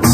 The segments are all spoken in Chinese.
子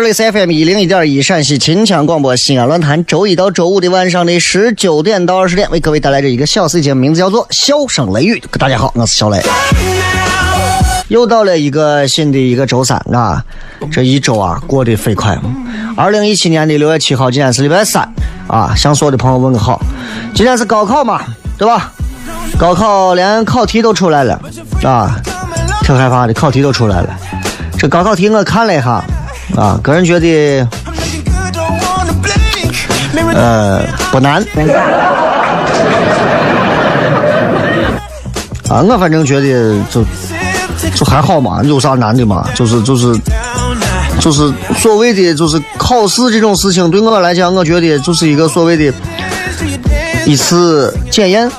Hello，各位好，这里是 FM 一零一点一陕西秦腔广播西安论坛，周一到周五的晚上的十九点到二十点，为各位带来这一个小时的节目，名字叫做《笑声雷雨》。大家好，我是小雷。又到了一个新的一个周三啊，这一周啊过得飞快。二零一七年的六月七号，今天是礼拜三啊，向所有的朋友问个好。今天是高考嘛，对吧？高考连考题都出来了啊，挺害怕的，考题都出来了。这高考题我看了一下，啊，个人觉得呃不难。啊，我反正觉得就就还好嘛，有啥难的嘛？就是就是就是所谓的就是考试这种事情，对我来讲，我觉得就是一个所谓的一次检验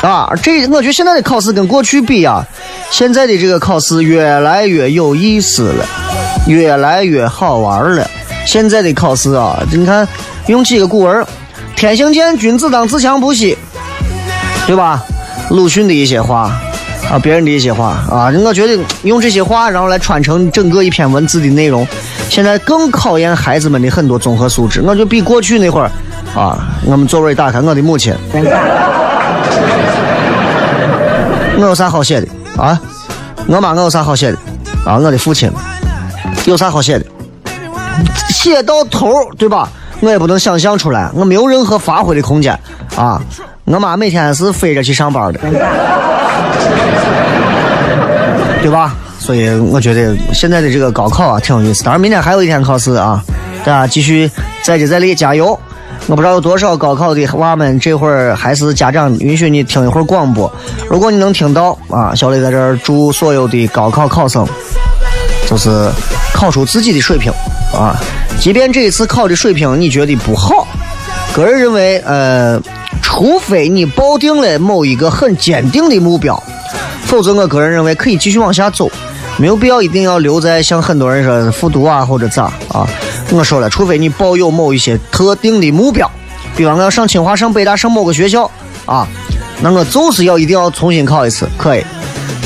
啊。这我觉得现在的考试跟过去比啊，现在的这个考试越来越有意思了，越来越好玩了。现在的考试啊，你看用几个古文：“天行健，君子当自强不息”，对吧？鲁迅的一些话啊，别人的一些话啊，我觉得用这些话，然后来串成整个一篇文字的内容，现在更考验孩子们的很多综合素质。我就比过去那会儿啊，我们座位打开，我的母亲，我有啥好写的啊？我妈我有啥好写的啊？我的父亲有啥好写的？写到头，对吧？我也不能想象出来，我没有任何发挥的空间啊！我妈每天是飞着去上班的，对吧？所以我觉得现在的这个高考啊挺有意思。当然，明天还有一天考试啊，大家继续再接再厉，加油！我不知道有多少高考的娃们这会儿还是家长允许你听一会儿广播，如果你能听到啊，小磊在这儿祝所有的高考考生就是考出自己的水平啊。即便这一次考的水平你觉得不好，个人认为，呃，除非你抱定了某一个很坚定的目标，否则我个人认为可以继续往下走，没有必要一定要留在像很多人说复读啊或者咋啊。我说了，除非你抱有某一些特定的目标，比方我要上清华、上北大、上某个学校啊，那我就是要一定要重新考一次，可以。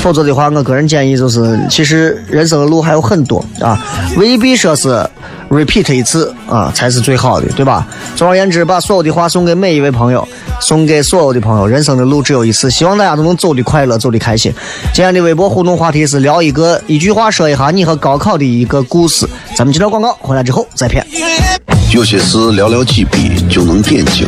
否则的话，我个人建议就是，其实人生的路还有很多啊，未必说是 repeat 一次啊才是最好的，对吧？总而言之，把所有的话送给每一位朋友，送给所有的朋友。人生的路只有一次，希望大家都能走得快乐，走得开心。今天的微博互动话题是聊一个一句话说一下你和高考的一个故事。咱们接着广告，回来之后再片。有些事寥寥几笔就能点睛，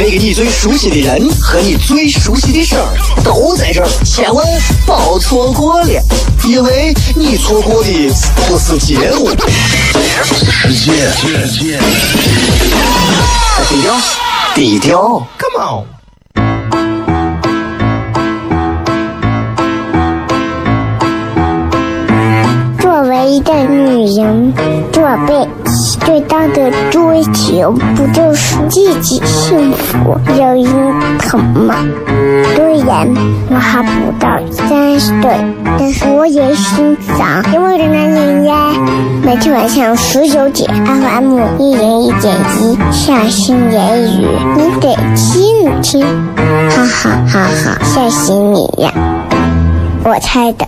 那个你最熟悉的人和你最熟悉的事儿都在这儿，千万别错过了，因为你错过的不是节目，世界，低调，低调，Come on。作为一个女人，做辈子最大的追求，不就是自己幸福、有人疼吗？虽然我还不到三十岁，但是我也心脏因为的男人呀。每天晚上十九点，FM 一人一点一，下心言语，你得听听，哈哈哈哈，吓死你呀！我猜的。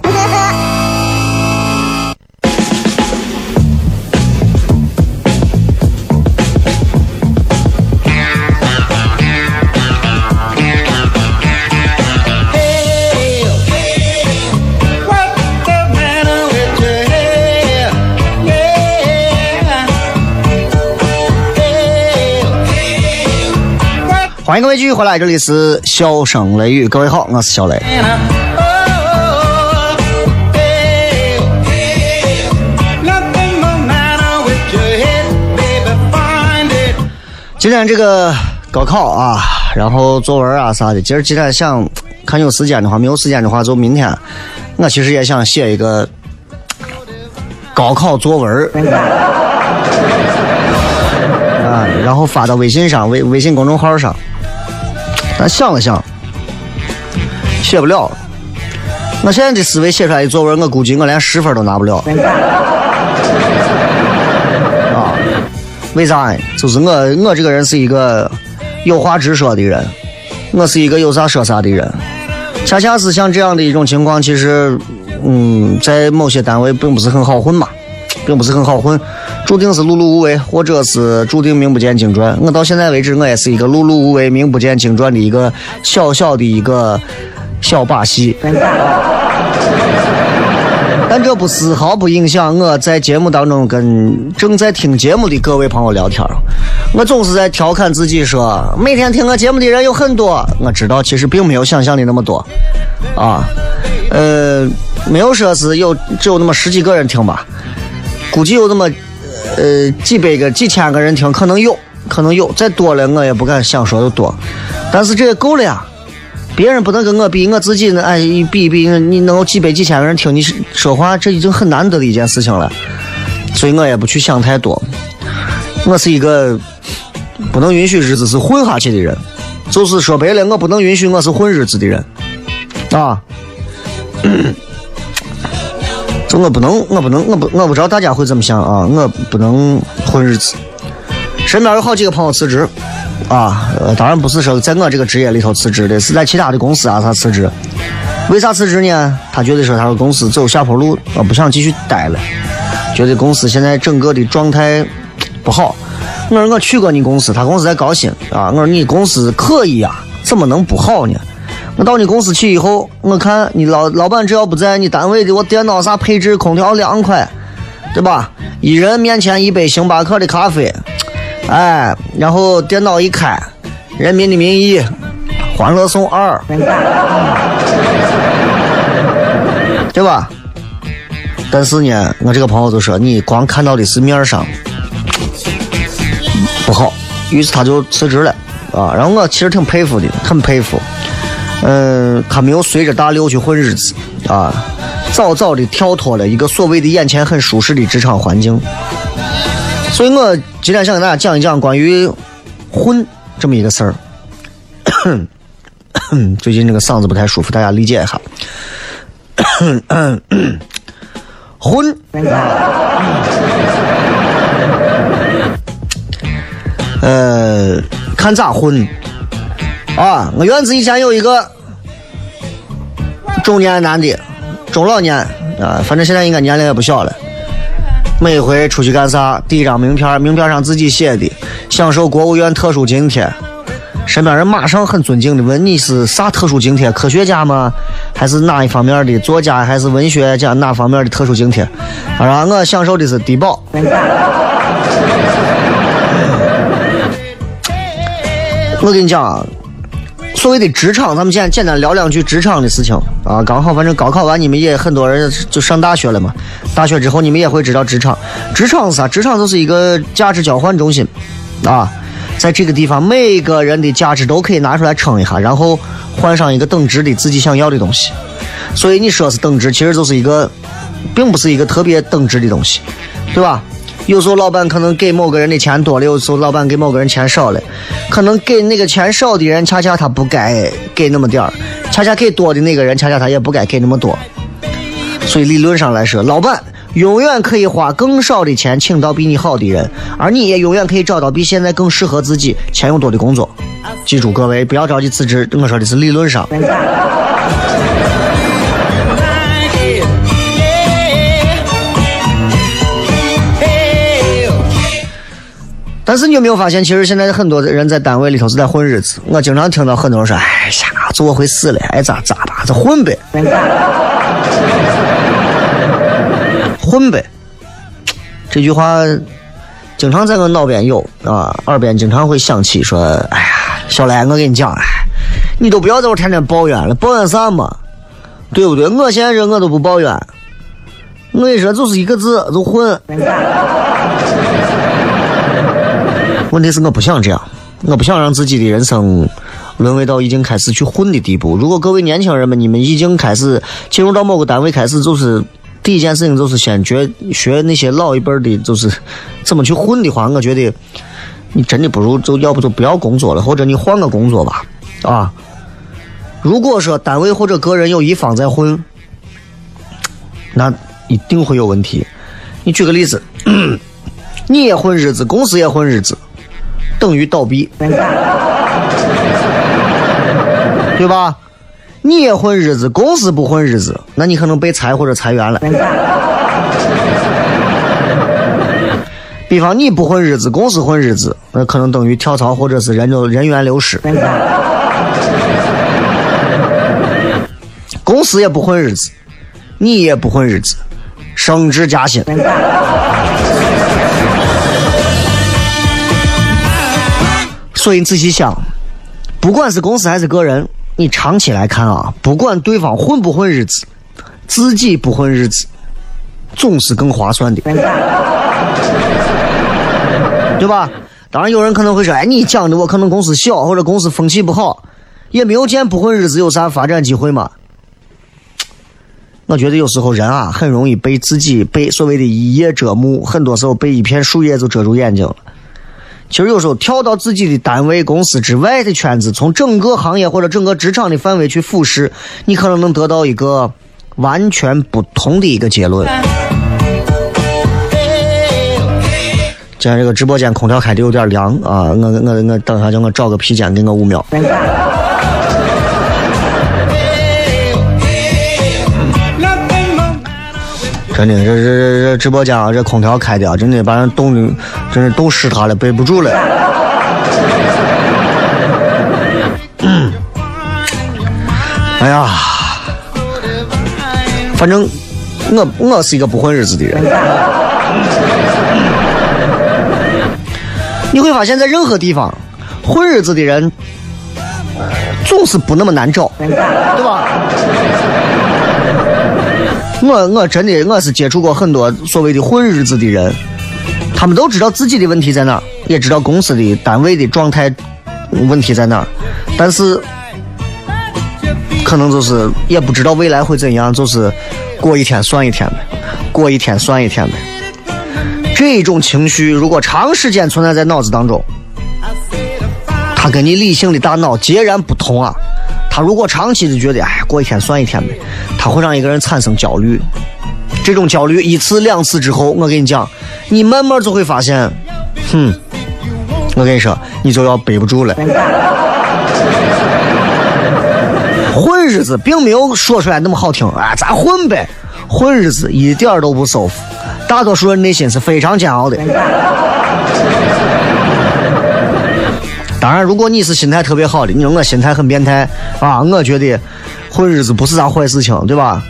欢迎各位继续回来，这里是笑声雷雨，各位好，我是小雷。今天这个高考啊，然后作文啊啥的，今儿今天想看有时间的话，没有时间的话就明天。我其实也想写一个高考作文儿 啊，然后发到微信上，微微信公众号上。但想了想，写不了。我现在的思维写出来的作文，我估计我连十分都拿不了。啊，为啥呢？就是我，我这个人是一个有话直说的人，我是一个有啥说啥的人。恰恰是像这样的一种情况，其实，嗯，在某些单位并不是很好混嘛，并不是很好混，注定是碌碌无为，或者是注定名不见经传。我到现在为止，我也是一个碌碌无为、名不见经传的一个小小的一个小把戏。但这不丝毫不影响我在节目当中跟正在听节目的各位朋友聊天。我总是在调侃自己说，每天听我节目的人有很多。我知道，其实并没有想象的那么多，啊，呃，没有说是有只有那么十几个人听吧，估计有那么呃几百个、几千个人听，可能有，可能有，再多了我也不敢想说的多，但是这也够了呀。别人不能跟我比，我自己呢，哎，比一比，你能有几百几千个人听你说话，这已经很难得的一件事情了。所以我也不去想太多。我是一个不能允许日子是混下去的人，就是说白了，我不能允许我是混日子的人啊。就我不能，我不能，我不，我不知道大家会怎么想啊。我不能混日子。身边有好几个朋友辞职。啊，呃，当然不是说在我这个职业里头辞职的，是在其他的公司啊，他辞职。为啥辞职呢？他觉得说他说公司走下坡路，啊，不想继续待了，觉得公司现在整个的状态不好。我说我去过你公司，他公司在高新啊。我说你公司可以呀，怎么能不好呢？我到你公司去以后，我看你老老板只要不在，你单位的我电脑啥配置，空调凉快，对吧？一人面前一杯星巴克的咖啡。哎，然后电脑一开，《人民的名义》《欢乐颂二》，对吧？但是呢，我这个朋友就说，你光看到的是面上不好，于是他就辞职了啊。然后我其实挺佩服的，很佩服。嗯，他没有随着大流去混日子啊，早早的跳脱了一个所谓的眼前很舒适的职场环境。所以我今天想跟大家讲一讲关于混这么一个事儿。最近这个嗓子不太舒服，大家理解一下。混，呃，看咋混啊？我院子以前有一个中年男的，中老年啊，反正现在应该年龄也不小了。每回出去干啥，第一张名片，名片上自己写的，享受国务院特殊津贴，身边人马上很尊敬的问你是啥特殊津贴？科学家吗？还是哪一方面的作家？还是文学家哪方面的特殊津贴？啊，我享受的是低保。我跟你讲，所谓的职场，咱们简简单聊两句职场的事情啊。刚好，反正高考完，你们也很多人就上大学了嘛。大学之后，你们也会知道职场。职场是啥？职场就是一个价值交换中心啊。在这个地方，每个人的价值都可以拿出来称一下，然后换上一个等值的自己想要的东西。所以你说是等值，其实就是一个，并不是一个特别等值的东西，对吧？有时候老板可能给某个人的钱多了，有时候老板给某个人钱少了，可能给那个钱少的人，恰恰他不该给那么点儿，恰恰给多的那个人，恰恰他也不该给那么多。所以理论上来说，老板永远可以花更少的钱请到比你好的人，而你也永远可以找到比现在更适合自己、钱又多的工作。记住，各位不要着急辞职，我说的是理论上。但是你有没有发现，其实现在很多的人在单位里头是在混日子。我经常听到很多人说：“哎呀，做回事了，爱咋咋吧，这混呗，混呗。”这句话经常在我脑边有啊，耳边经常会响起说：“哎呀，小来，我跟你讲，哎，你都不要在我天天抱怨了，抱怨啥嘛？对不对？我现在这我都不抱怨，我跟你说就是一个字，就混。”问题是我不想这样，我不想让自己的人生沦为到已经开始去混的地步。如果各位年轻人们，你们已经开始进入到某个单位，开始就是第一件事情就是先学学那些老一辈的，就是怎么去混的话，我觉得你真的不如就要不就不要工作了，或者你换个工作吧，啊。如果说单位或者个人有一方在混，那一定会有问题。你举个例子，你也混日子，公司也混日子。等于倒闭，对吧？你也混日子，公司不混日子，那你可能被裁或者裁员了。比方你不混日子，公司混日子，那可能等于跳槽或者是人就人员流失。公司也不混日子，你也不混日子，升职加薪。所以你仔细想，不管是公司还是个人，你长期来看啊，不管对方混不混日子，自己不混日子，总是更划算的，对吧？当然有人可能会说，哎，你讲的我可能公司小或者公司风气不好，也没有见不混日子有啥发展机会嘛。我觉得有时候人啊，很容易被自己被所谓的一叶遮目，很多时候被一片树叶就遮住眼睛了。其实有时候跳到自己的单位、公司之外的圈子，从整个行业或者整个职场的范围去俯视，你可能能得到一个完全不同的一个结论。今天这个直播间空调开的有点凉啊，我我我等下叫我找个披肩给我五秒。真的，这这这这直播间啊，这空调开的啊，真的把人冻的，真是冻湿他了，背不住了。嗯，哎呀，反正我我是一个不混日子的人。你会发现在任何地方，混日子的人总是不那么难找，对吧？我我真的我是接触过很多所谓的混日子的人，他们都知道自己的问题在哪，也知道公司的单位的状态问题在哪，但是可能就是也不知道未来会怎样，就是过一天算一天呗，过一天算一天呗。这种情绪如果长时间存在在脑子当中，它跟你理性的大脑截然不同啊。他如果长期的觉得，哎，过一天算一天呗，他会让一个人产生焦虑。这种焦虑一次两次之后，我跟你讲，你慢慢就会发现，哼，我跟你说，你就要背不住了。混日子并没有说出来那么好听，哎，咱混呗。混日子一点都不舒服，大多数人内心是非常煎熬的。当然，如果你是心态特别好的，你说我心态很变态啊，我觉得混日子不是啥坏事情，对吧？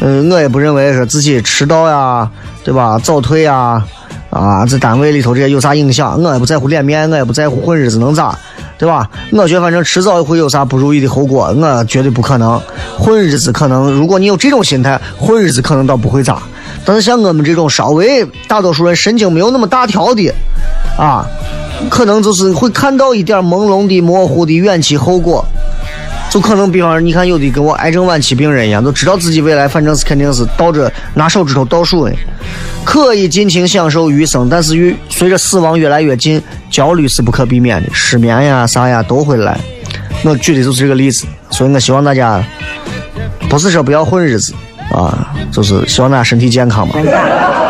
嗯，我也不认为说自己迟到呀，对吧？早退呀，啊，在单位里头这些有啥影响？我也不在乎脸面，我也不在乎混日子能咋，对吧？我觉得反正迟早会有啥不如意的后果，我绝对不可能混日子。可能如果你有这种心态，混日子可能倒不会咋。但是像我们这种稍微大多数人神经没有那么大条的，啊，可能就是会看到一点朦胧的、模糊的远期后果。就可能，比方说，你看有的跟我癌症晚期病人一样，都知道自己未来反正是肯定是倒着拿手指头倒数的，可以尽情享受余生，但是与随着死亡越来越近，焦虑是不可避免的，失眠呀啥呀都会来。我举的就是这个例子，所以我希望大家不是说不要混日子啊，就是希望大家身体健康嘛。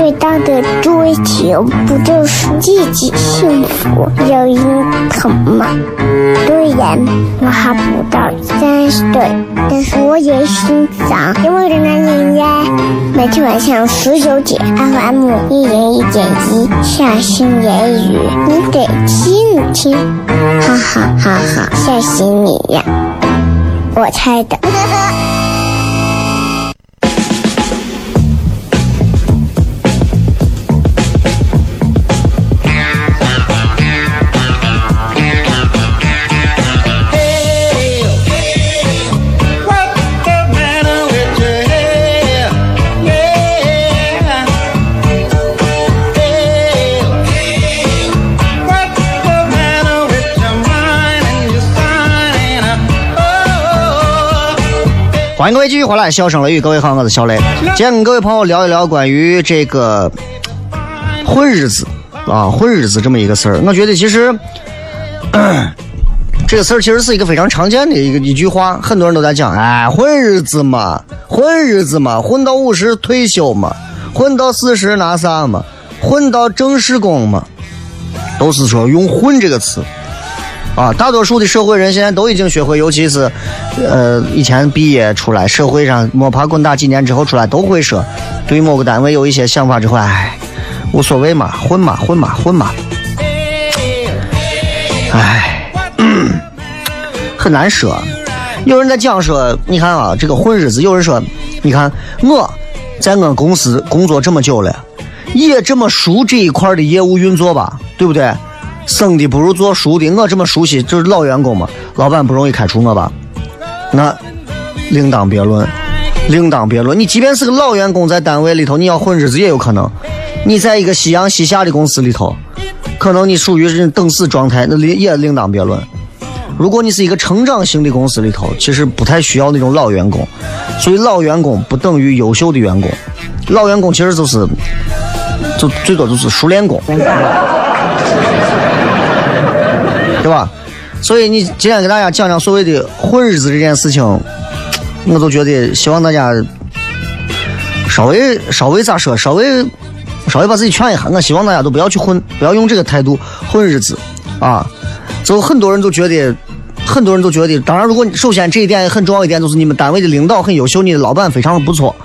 最大的追求不就是自己幸福、有人疼吗？虽然我还不到三十岁，但是我也心脏因为的男人呀。每天晚上十九点，FM 一人一点一，下心言语，你得听听，哈哈哈哈，吓死你呀！我猜的。欢迎各位继续回来，笑声雷雨，各位好，我是小雷。今天跟各位朋友聊一聊关于这个混日子啊，混日子这么一个事儿。我觉得其实 这个事儿其实是一个非常常见的一个一句话，很多人都在讲，哎，混日子嘛，混日子嘛，混到五十退休嘛，混到四十拿啥嘛，混到正式工嘛，都是说用“混”这个词。啊，大多数的社会人现在都已经学会，尤其是，呃，以前毕业出来，社会上摸爬滚打几年之后出来，都会说，对某个单位有一些想法之后，哎，无所谓嘛，混嘛，混嘛，混嘛，哎，很难说。有人在讲说，你看啊，这个混日子，有人说，你看我在我公司工作这么久了，也这么熟这一块的业务运作吧，对不对？生的不如做熟的，我这么熟悉，就是老员工嘛，老板不容易开除我吧？那另当别论，另当别论。你即便是个老员工，在单位里头，你要混日子也有可能。你在一个夕阳西下的公司里头，可能你属于是等死状态，那另也另当别论。如果你是一个成长型的公司里头，其实不太需要那种老员工，所以老员工不等于优秀的员工，老员工其实就是，就最多就是熟练工。对吧？所以你今天给大家讲讲所谓的混日子这件事情，我都觉得希望大家稍微稍微咋说，稍微稍微把自己劝一下。我希望大家都不要去混，不要用这个态度混日子啊！就很多人都觉得，很多人都觉得，当然，如果首先这一点很重要一点，就是你们单位的领导很优秀，你的老板非常的不错，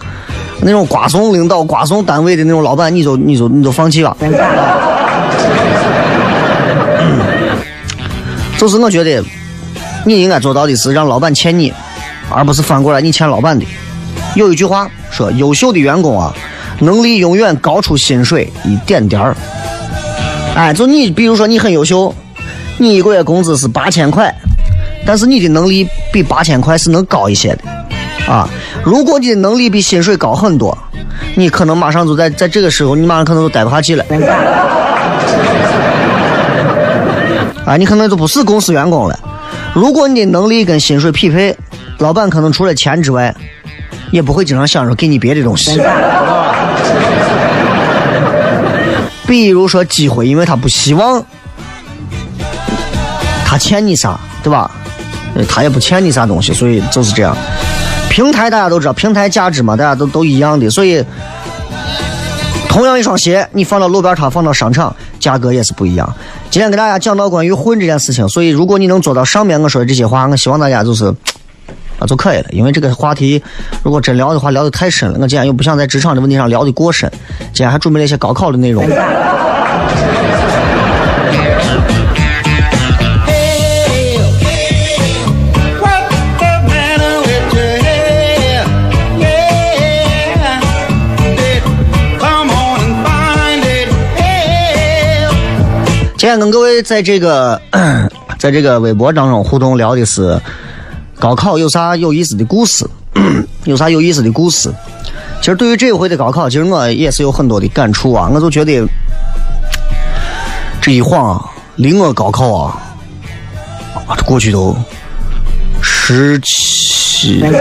那种瓜怂领导、瓜怂单位的那种老板，你就你就你就放弃吧。就是我觉得，你应该做到的是让老板欠你，而不是反过来你欠老板的。有一句话说，优秀的员工啊，能力永远高出薪水一点点儿。哎，就你，比如说你很优秀，你一个月工资是八千块，但是你的能力比八千块是能高一些的，啊。如果你的能力比薪水高很多，你可能马上就在在这个时候，你马上可能就待不下去了。啊，你可能就不是公司员工了。如果你的能力跟薪水匹配，老板可能除了钱之外，也不会经常想着给你别的东西。比如说机会，因为他不希望他欠你啥，对吧？呃他也不欠你啥东西，所以就是这样。平台大家都知道，平台价值嘛，大家都都一样的，所以同样一双鞋，你放到路边摊，放到商场，价格也是不一样。今天给大家讲到关于混这件事情，所以如果你能做到上面我说的这些话，我希望大家就是啊就可以了。因为这个话题如果真聊的话，聊得太深了，我今天又不想在职场的问题上聊得过深，今天还准备了一些高考的内容。今天跟各位在这个 在这个微博当中互动聊的是高考有啥有意思的故事，有啥有意思的故事。其实对于这一回的高考，其实我也是有很多的感触啊。我就觉得这一晃啊，离我高考啊，啊过去都十七，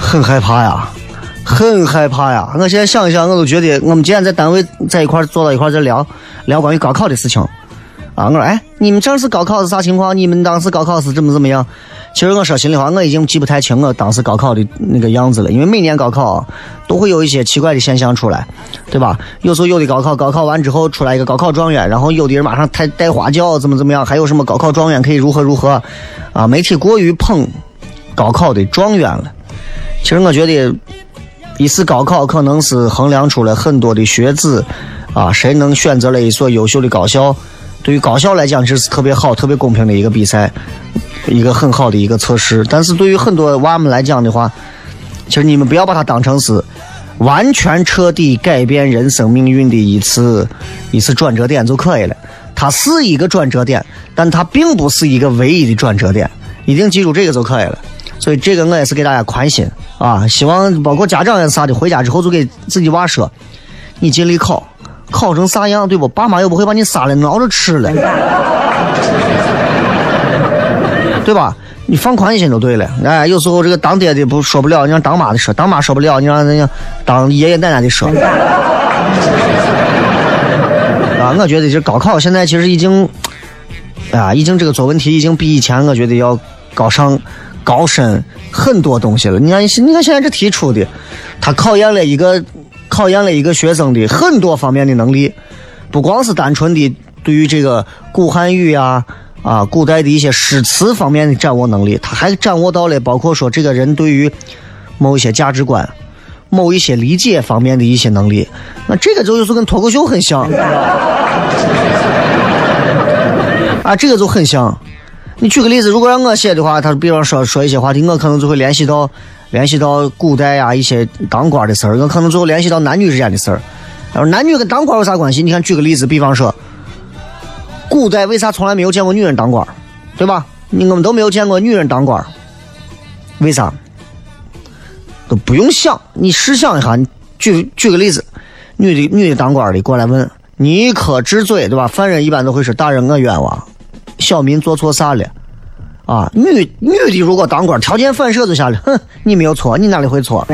很害怕呀。很害怕呀！我现在想一想，我都觉得我们今天在单位在一块坐到一块在聊聊关于高考的事情啊。我说，哎，你们这次高考是啥情况？你们当时高考是怎么怎么样？其实我说心里话，我已经记不太清我当时高考的那个样子了，因为每年高考都会有一些奇怪的现象出来，对吧？有时候有的高考高考完之后出来一个高考状元，然后有的人马上带带花轿，怎么怎么样？还有什么高考状元可以如何如何？啊，媒体过于捧高考的状元了。其实我觉得。一次高考可能是衡量出了很多的学子，啊，谁能选择了一所优秀的高校？对于高校来讲，这是特别好、特别公平的一个比赛，一个很好的一个测试。但是对于很多娃们来讲的话，其实你们不要把它当成是完全彻底改变人生命运的一次一次转折点就可以了。它是一个转折点，但它并不是一个唯一的转折点，一定记住这个就可以了。所以这个我也是给大家宽心啊，希望包括家长也啥的，回家之后就给自己娃说，你尽力考，考成啥样对不？爸妈又不会把你杀了熬着吃了，对吧？你放宽心就对了。哎，有时候这个当爹的不说不了，你让当妈的说；当妈说不了，你让人家当爷爷奶奶的说。啊，我觉得这高考现在其实已经，啊，已经这个做问题已经比以前我觉得要高尚。高深很多东西了。你看，你看现在这题出的，它考验了一个考验了一个学生的很多方面的能力，不光是单纯的对于这个古汉语呀啊古代的一些诗词方面的掌握能力，他还掌握到了包括说这个人对于某一些价值观、某一些理解方面的一些能力。那这个就就是跟脱口秀很像啊，这个就很像。你举个例子，如果让我写的话，他比方说说一些话题，我可能就会联系到联系到古代呀一些当官的事儿，我可能最后联系到男女之间的事儿。然后男女跟当官有啥关系？你看，举个例子，比方说，古代为啥从来没有见过女人当官，对吧？你我们都没有见过女人当官，为啥？都不用想，你试想一下，你举举个例子，女的女的当官的过来问你可知罪，对吧？犯人一般都会说大人我冤枉。小民做错啥了？啊，女女的如果当官，条件反射就下来，哼，你没有错，你哪里会错？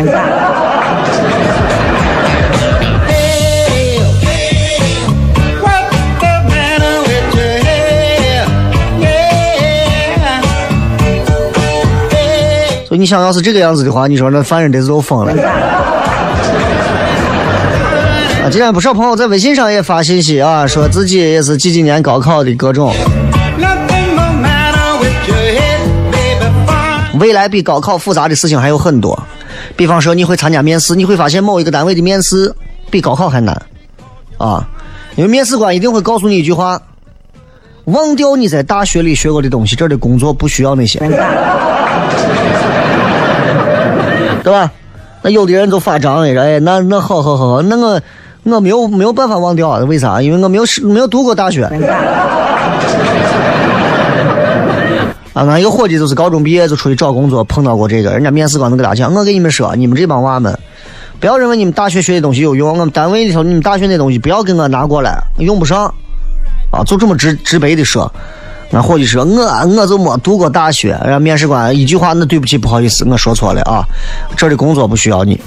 所以你想要是这个样子的话，你说那犯人得是都疯了。啊，今天不少朋友在微信上也发信息啊，说自己也是几几年高考的各种。未来比高考复杂的事情还有很多，比方说你会参加面试，你会发现某一个单位的面试比高考还难，啊，因为面试官一定会告诉你一句话：忘掉你在大学里学过的东西，这儿的工作不需要那些，对吧？那有的人就发张了，哎，那那好好好，那我我没有没有办法忘掉，为啥？因为我没有没有读过大学。啊，俺一个伙计就是高中毕业就出去找工作，碰到过这个，人家面试官能给他讲，我跟你们说，你们这帮娃们，不要认为你们大学学的东西有用，我们单位里头你们大学那东西不要给我拿过来，用不上，啊，就这么直直白的说。俺伙计说，我我就没读过大学，然后面试官一句话，那对不起，不好意思，我说错了啊，这里工作不需要你。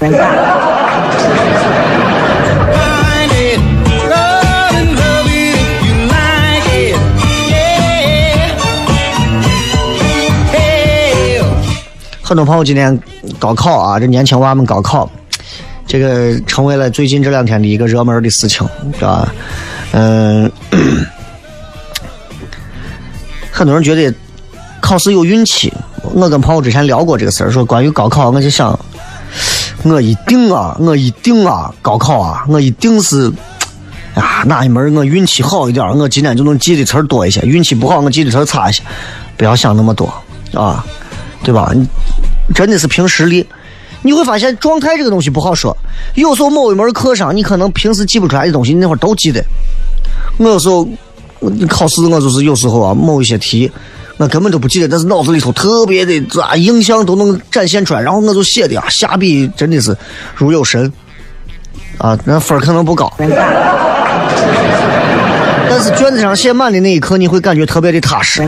很多朋友今天高考啊，这年轻娃们高考，这个成为了最近这两天的一个热门的事情，是吧？嗯，很多人觉得考试有运气。我跟朋友之前聊过这个事儿，说关于高考，我就想，我一定啊，我一定啊，高考啊，我一定是。啊，哪一门我运气好一点，我今天就能记的词儿多一些；运气不好，我记的词儿差一些。不要想那么多啊，对吧？你真的是凭实力。你会发现状态这个东西不好说，有时候某一门课上，你可能平时记不出来的东西，你那会儿都记得。我有时候我考试，我就是有时候啊，某一些题我根本都不记得，但是脑子里头特别的啊，印象都能展现出来，然后我就写的啊，下笔真的是如有神啊，那分可能不高。但是卷子上写满的那一刻，你会感觉特别的踏实，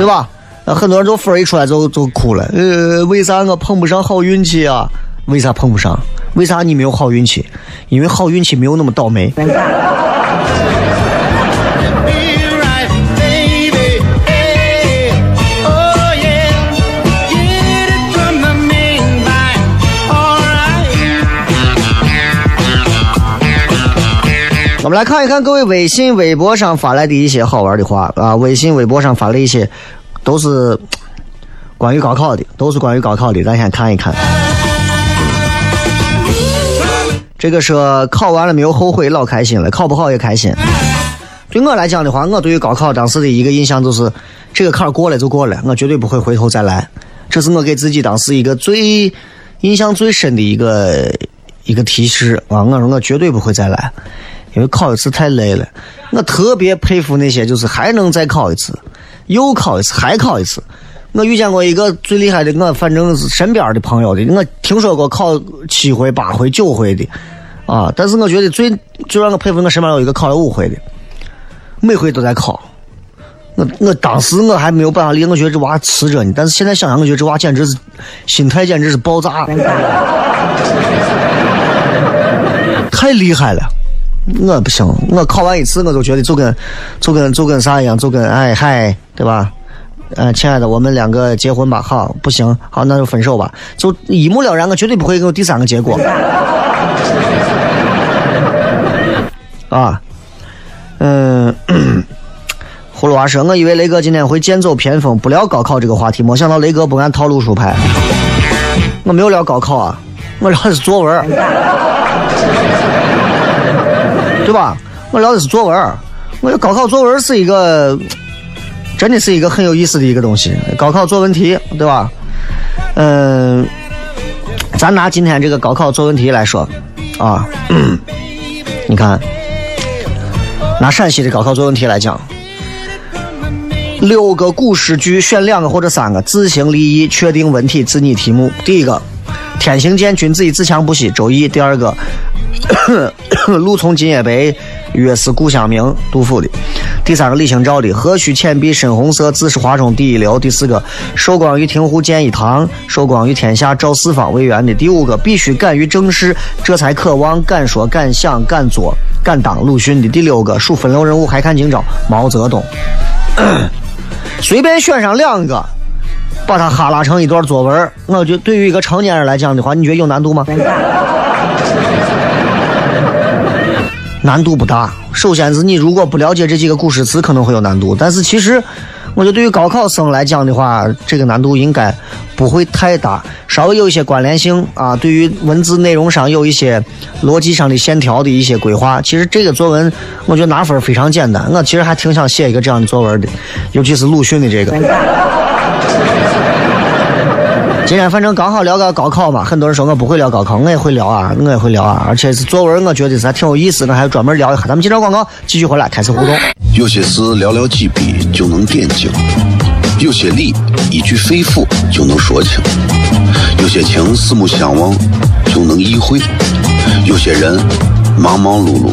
对吧？那很多人都分一出来就就哭了，呃，为啥我碰不上好运气啊？为啥碰不上？为啥你没有好运气？因为好运气没有那么倒霉。我们来看一看各位微信、微博上发来的一些好玩的话啊！微信、微博上发了一些，都是关于高考的，都是关于高考的。咱先看一看。这个说考完了没有后悔，老开心了；考不好也开心。对我来讲的话，我对于高考当时的一个印象就是，这个坎儿过了就过了，我绝对不会回头再来。这是我给自己当时一个最印象最深的一个一个提示啊！我说我绝对不会再来，因为考一次太累了。我特别佩服那些就是还能再考一次，又考一次，还考一次。我遇见过一个最厉害的，我反正是身边的朋友的，我听说过考七回、八回、九回的，啊！但是我觉得最最让我佩服，我身边有一个考了五回的，每回都在考。我我当时我还没有办法理解，我觉得这娃迟着呢。但是现在想想，我觉得这娃简直是心态简直是爆炸，太厉害了。我不行，我考完一次我就觉得就跟就跟就跟啥一样，就跟哎嗨，对吧？呃，亲爱的，我们两个结婚吧。好，不行，好，那就分手吧。就一目了然，我绝对不会有第三个结果。啊，嗯。葫芦娃说：“我以为雷哥今天会剑走偏锋，不聊高考这个话题，没想到雷哥不按套路出牌。我没有聊高考啊，我聊的是作文，对吧？我聊的是作文。我觉得高考作文是一个，真的是一个很有意思的一个东西。高考作文题，对吧？嗯，咱拿今天这个高考作文题来说，啊，你看，拿陕西的高考作文题来讲。”六个古诗句，选两个或者三个，自行立意，确定问题，自拟题目。第一个，天行健，君子以自强不息，周易。第二个，路从今夜白，月是故乡明，杜甫的。第三个，李清照的，何须浅碧深红色，自是华中第一流。第四个，寿光于庭湖建一堂，寿光于天下照四方为源的。第五个，必须敢于正视，这才可望，敢说敢想敢做敢当。鲁迅的。第六个，数分流人物，还看今朝，毛泽东。随便选上两个，把它哈拉成一段作文，我觉得对于一个成年人来讲的话，你觉得有难度吗？难度不大。首先是你如果不了解这几个古诗词，可能会有难度。但是其实，我觉得对于高考生来讲的话，这个难度应该不会太大，稍微有一些关联性啊。对于文字内容上有一些逻辑上的线条的一些规划，其实这个作文我觉得拿分非常简单。我其实还挺想写一个这样的作文的，尤其是鲁迅的这个。今天反正刚好聊个高考嘛，很多人说我不会聊高考，我也会聊啊，我也会聊啊，而且是作文，我觉得是还挺有意思，我还专门聊一下。咱们接着广告，继续回来开始互动。有些事寥寥几笔就能点睛，有些理一句肺腑就能说清，有些情四目相望就能意会，有些人忙忙碌碌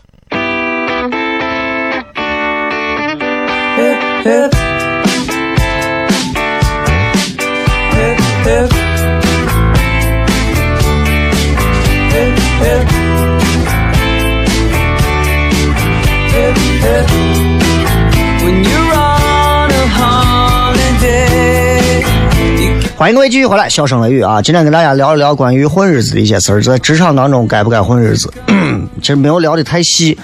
欢迎各位继续回来，笑声雷雨啊！今天跟大家聊一聊关于混日子的一些事儿，在职场当中该不该混日子？其实没有聊的太细，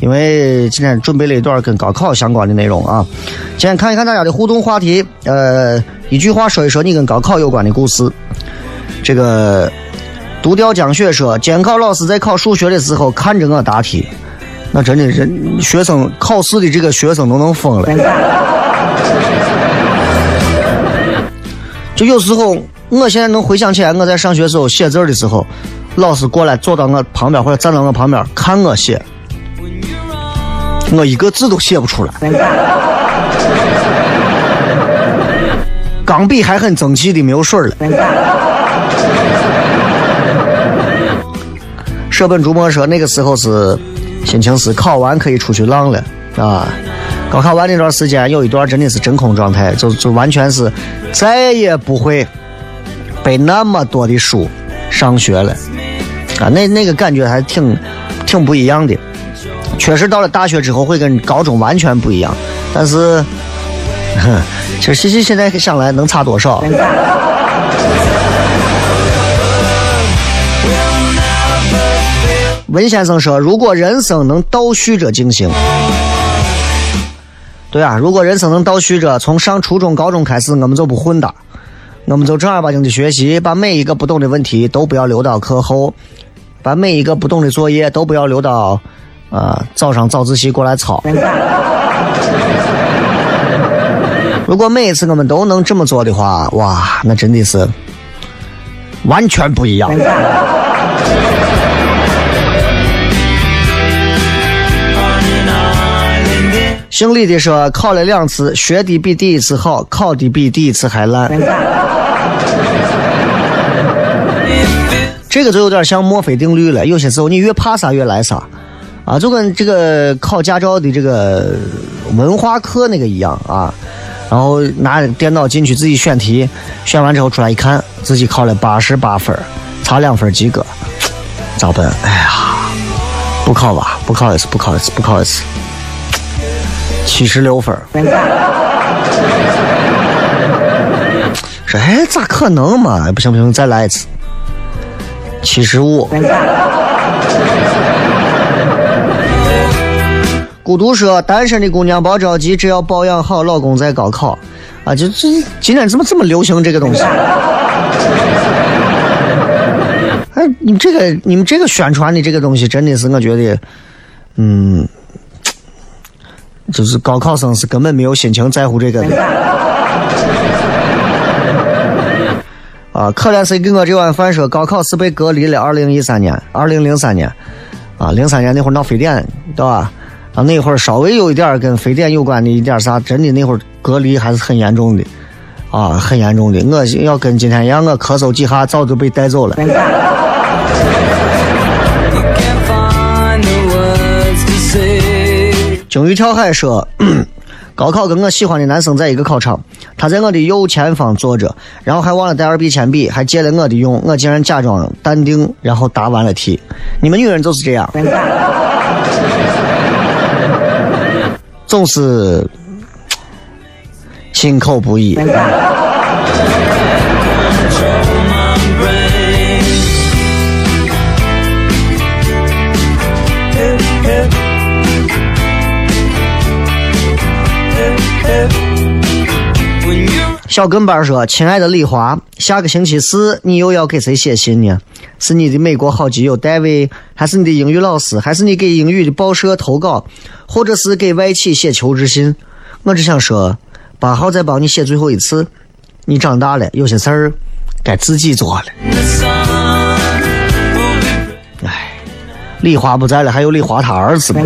因为今天准备了一段跟高考相关的内容啊。今天看一看大家的互动话题，呃，一句话说一说你跟高考有关的故事。这个独钓江雪说，监考老师在考数学的时候看着我答题，那真的人学生考试的这个学生都能疯了。就有时候，我现在能回想起来，我在上学时候写字的时候，老师过来坐到我旁边或者站到我旁边看我写，我一个字都写不出来。钢笔还很争气的没有水了。舍本逐末说那个时候是心情是考完可以出去浪了啊。高考完那段时间，有一段真的是真空状态，就就完全是再也不会背那么多的书上学了啊！那那个感觉还挺挺不一样的。确实到了大学之后会跟高中完全不一样，但是，哼，其实细细现在想来能差多少？文先生说：“如果人生能倒叙着进行。”对啊，如果人生能倒叙着，从上初中、高中开始，我们就不混的，我们就正儿八经的学习，把每一个不懂的问题都不要留到课后，把每一个不懂的作业都不要留到，呃，早上早自习过来抄。如果每一次我们都能这么做的话，哇，那真的是完全不一样。姓李的说，考了两次，学的比第一次好，考的比第一次还烂。这个就有点像墨菲定律了。有些时候你越怕啥越来啥，啊，就跟这个考驾照的这个文化课那个一样啊。然后拿电脑进去自己选题，选完之后出来一看，自己考了八十八分，差两分及格，咋办？哎呀，不考吧，不考一次，不考一次，不考一次。七十六分。说哎，咋可能嘛？不行不行，再来一次。七十五。孤独说，单身的姑娘别着急，只要保养好，老公在高考。啊，就这今天怎么这么流行这个东西？哎，你这个你们这个宣传的这个东西，真的是我觉得，嗯，就是高考生是根本没有心情在乎这个的。啊，可怜谁给我这碗饭说高考是被隔离了。二零一三年，二零零三年，啊，零三年那会儿闹非典，对吧？啊，那会儿稍微有一点跟非典有关的一点啥，真的那会儿隔离还是很严重的，啊，很严重的。我要跟今天一样，我咳嗽几下早就被带走了。鲸鱼跳海说，高考跟我喜欢的男生在一个考场，他在我的右前方坐着，然后还忘了带二 B 铅笔，还借了我的用，我竟然假装淡定，然后答完了题。你们女人就是这样，总是 心口不一。小跟班说：“亲爱的李华，下个星期四你又要给谁写信呢？是你的美国好基友戴维，还是你的英语老师，还是你给英语的报社投稿，或者是给外企写求职信？我只想说，八号再帮你写最后一次。你长大了，有些事儿该自己做了。哎，李华不在了，还有李华他儿子吗？”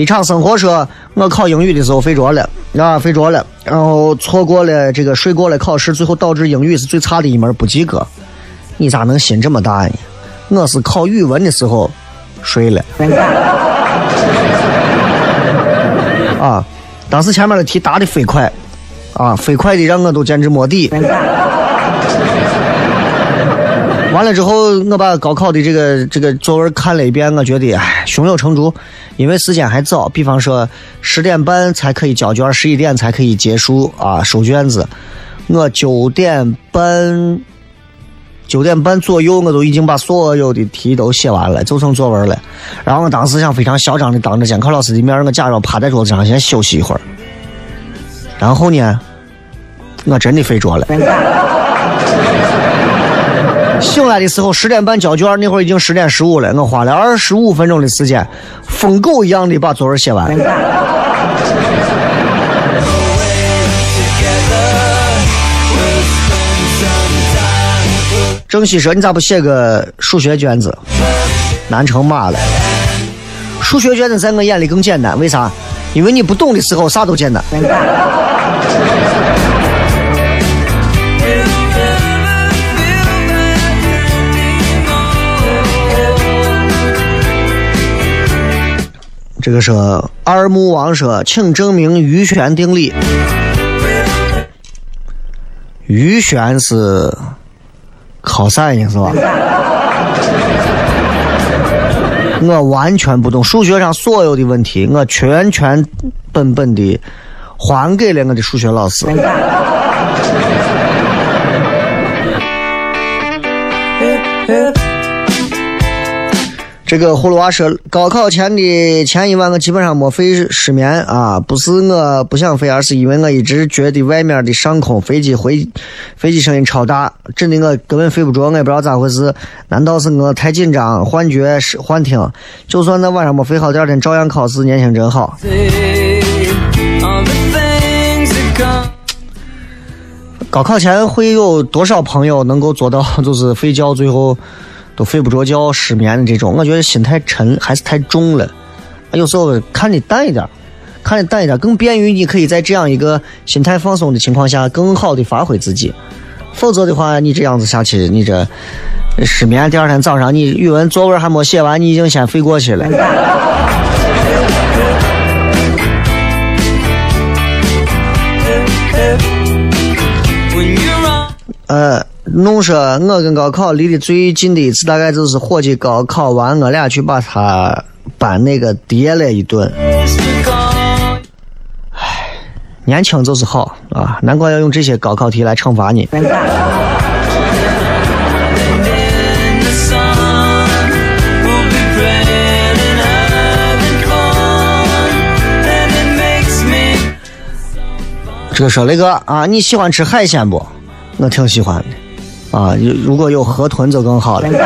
一场生活说，我考英语的时候睡着了，啊，睡着了，然后错过了这个睡过了考试，最后导致英语是最差的一门，不及格。你咋能心这么大呢？我是考语文的时候睡了。啊，当时前面的题答的飞快，啊，飞快的让我都简直没底。完了之后，我把高考的这个这个作文看了一遍，我觉得唉，胸有成竹，因为时间还早。比方说十点半才可以交卷，十一点才可以结束啊收卷子。我九点半九点半左右，我都已经把所有的题都写完了，就剩作文了。然后我当时想非常嚣张的当着监考老师的面，我假装趴在桌子上先休息一会儿。然后呢，我真的睡着了。醒来的时候十点半交卷，那会儿已经十点十五了。我花了二十五分钟的时间，疯狗一样的把作文写完。郑西说：“你咋不写个数学卷子？难成马了。数学卷子在我眼里更简单，为啥？因为你不懂的时候啥都简单。”这个是二木王说，请证明余弦定理。余弦是靠啥呢？是吧？我完全不懂数学上所有的问题，我全全本本的还给了我的数学老师。这个葫芦娃说，高考前的前一晚我基本上没睡，失眠啊，不是我不想飞，而是因为我一直觉得外面的上空飞机回飞机声音超大，震的我根本睡不着，我也不知道咋回事，难道是我太紧张，幻觉是幻听？就算那晚上没睡好，第二天照样考试，年轻真好。高考前会有多少朋友能够做到 就是睡觉最后？都睡不着觉、失眠的这种，我觉得心太沉还是太重了。有时候看的淡一点，看的淡一点，更便于你可以在这样一个心态放松的情况下，更好的发挥自己。否则的话，你这样子下去，你这失眠，第二天早上你语文作文还没写完，你已经先睡过去了。呃。弄说，我跟高考离得最近的一次，大概就是伙计高考完，我俩去把他班那个跌了一顿。唉，年轻就是好啊，难怪要用这些高考题来惩罚你。这个说雷哥啊，你喜欢吃海鲜不？我挺喜欢的。啊，如果有河豚就更好了。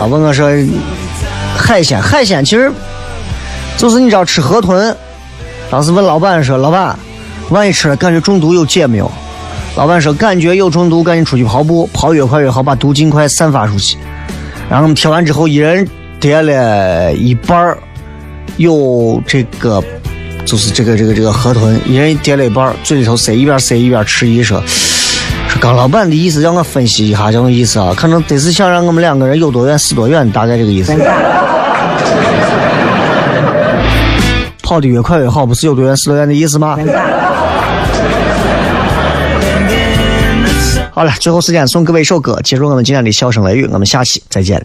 啊，问我说，海鲜，海鲜其实就是你知道吃河豚。当时问老板说，老板，万一吃了感觉中毒有解没有？老板说，感觉有中毒，赶紧出去跑步，跑越快越好，把毒尽快散发出去。然后我们贴完之后，一人叠了一半儿，有这个。就是这个这个这个河豚，一人叠了一半，嘴里头塞，一边塞一边吃。一说，说刚老板的意思让我分析一下，这种意思啊，可能得是想让我们两个人有多远死多远，大概这个意思。跑得越快越好，不是有多远死多远的意思吗？好了，最后时间送各位一首歌，结束我们今天的笑声雷雨，我们下期再见。